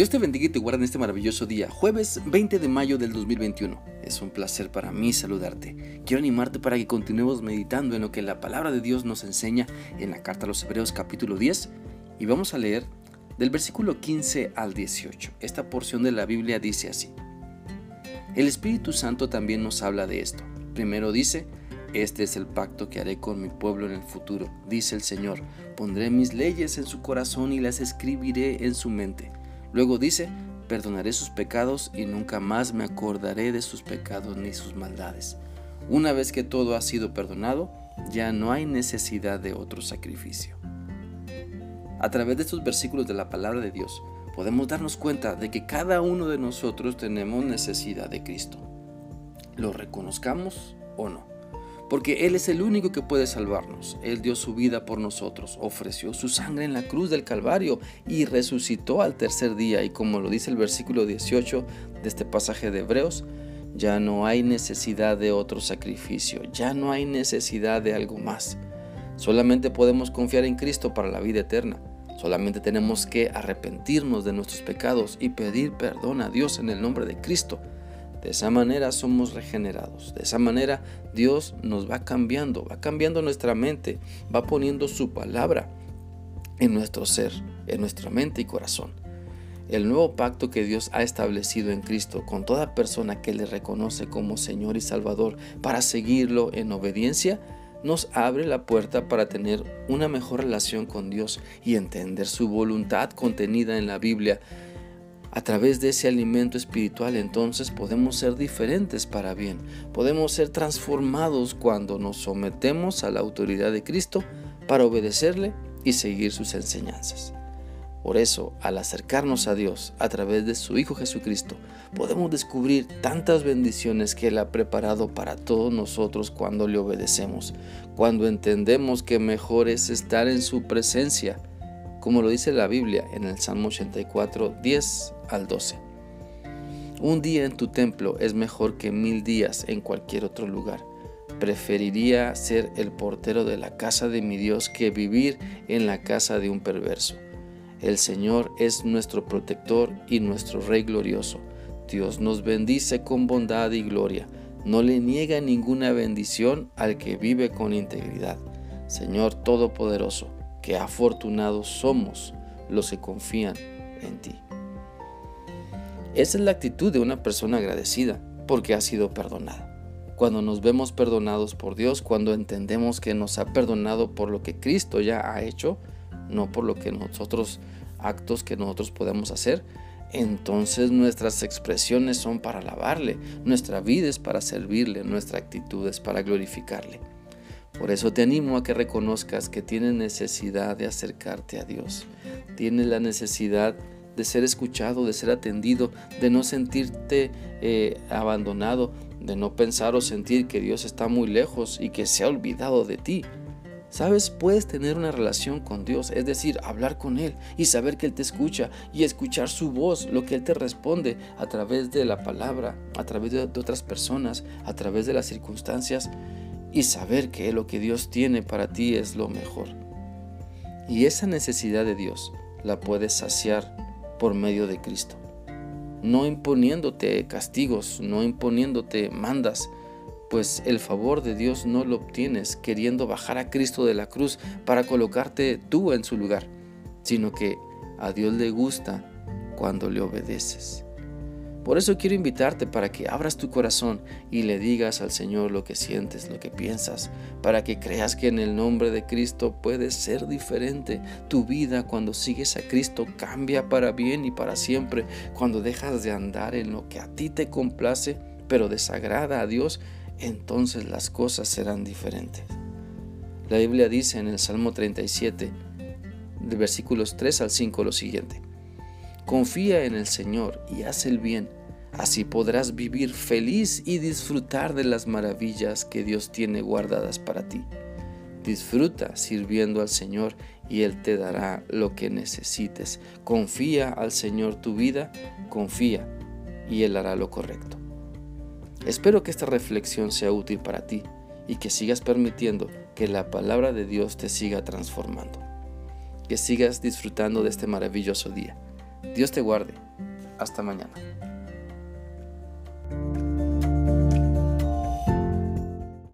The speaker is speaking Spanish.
Dios te bendiga y te guarde en este maravilloso día, jueves 20 de mayo del 2021. Es un placer para mí saludarte. Quiero animarte para que continuemos meditando en lo que la palabra de Dios nos enseña en la carta a los Hebreos capítulo 10 y vamos a leer del versículo 15 al 18. Esta porción de la Biblia dice así. El Espíritu Santo también nos habla de esto. Primero dice, este es el pacto que haré con mi pueblo en el futuro, dice el Señor. Pondré mis leyes en su corazón y las escribiré en su mente Luego dice, perdonaré sus pecados y nunca más me acordaré de sus pecados ni sus maldades. Una vez que todo ha sido perdonado, ya no hay necesidad de otro sacrificio. A través de estos versículos de la palabra de Dios, podemos darnos cuenta de que cada uno de nosotros tenemos necesidad de Cristo. Lo reconozcamos o no porque Él es el único que puede salvarnos. Él dio su vida por nosotros, ofreció su sangre en la cruz del Calvario y resucitó al tercer día. Y como lo dice el versículo 18 de este pasaje de Hebreos, ya no hay necesidad de otro sacrificio, ya no hay necesidad de algo más. Solamente podemos confiar en Cristo para la vida eterna. Solamente tenemos que arrepentirnos de nuestros pecados y pedir perdón a Dios en el nombre de Cristo. De esa manera somos regenerados. De esa manera Dios nos va cambiando, va cambiando nuestra mente, va poniendo su palabra en nuestro ser, en nuestra mente y corazón. El nuevo pacto que Dios ha establecido en Cristo con toda persona que le reconoce como Señor y Salvador para seguirlo en obediencia, nos abre la puerta para tener una mejor relación con Dios y entender su voluntad contenida en la Biblia a través de ese alimento espiritual entonces podemos ser diferentes para bien, podemos ser transformados cuando nos sometemos a la autoridad de Cristo para obedecerle y seguir sus enseñanzas. Por eso, al acercarnos a Dios a través de su Hijo Jesucristo, podemos descubrir tantas bendiciones que Él ha preparado para todos nosotros cuando le obedecemos, cuando entendemos que mejor es estar en su presencia como lo dice la Biblia en el Salmo 84, 10 al 12. Un día en tu templo es mejor que mil días en cualquier otro lugar. Preferiría ser el portero de la casa de mi Dios que vivir en la casa de un perverso. El Señor es nuestro protector y nuestro Rey glorioso. Dios nos bendice con bondad y gloria. No le niega ninguna bendición al que vive con integridad. Señor Todopoderoso, que afortunados somos los que confían en ti. Esa es la actitud de una persona agradecida porque ha sido perdonada. Cuando nos vemos perdonados por Dios, cuando entendemos que nos ha perdonado por lo que Cristo ya ha hecho, no por lo que nosotros actos que nosotros podemos hacer, entonces nuestras expresiones son para alabarle, nuestra vida es para servirle, nuestra actitud es para glorificarle. Por eso te animo a que reconozcas que tienes necesidad de acercarte a Dios. Tienes la necesidad de ser escuchado, de ser atendido, de no sentirte eh, abandonado, de no pensar o sentir que Dios está muy lejos y que se ha olvidado de ti. Sabes, puedes tener una relación con Dios, es decir, hablar con Él y saber que Él te escucha y escuchar su voz, lo que Él te responde a través de la palabra, a través de otras personas, a través de las circunstancias y saber que lo que Dios tiene para ti es lo mejor. Y esa necesidad de Dios la puedes saciar por medio de Cristo. No imponiéndote castigos, no imponiéndote mandas, pues el favor de Dios no lo obtienes queriendo bajar a Cristo de la cruz para colocarte tú en su lugar, sino que a Dios le gusta cuando le obedeces. Por eso quiero invitarte para que abras tu corazón y le digas al Señor lo que sientes, lo que piensas, para que creas que en el nombre de Cristo puedes ser diferente. Tu vida cuando sigues a Cristo cambia para bien y para siempre. Cuando dejas de andar en lo que a ti te complace, pero desagrada a Dios, entonces las cosas serán diferentes. La Biblia dice en el Salmo 37, de versículos 3 al 5 lo siguiente. Confía en el Señor y haz el bien. Así podrás vivir feliz y disfrutar de las maravillas que Dios tiene guardadas para ti. Disfruta sirviendo al Señor y Él te dará lo que necesites. Confía al Señor tu vida, confía y Él hará lo correcto. Espero que esta reflexión sea útil para ti y que sigas permitiendo que la palabra de Dios te siga transformando. Que sigas disfrutando de este maravilloso día. Dios te guarde. Hasta mañana.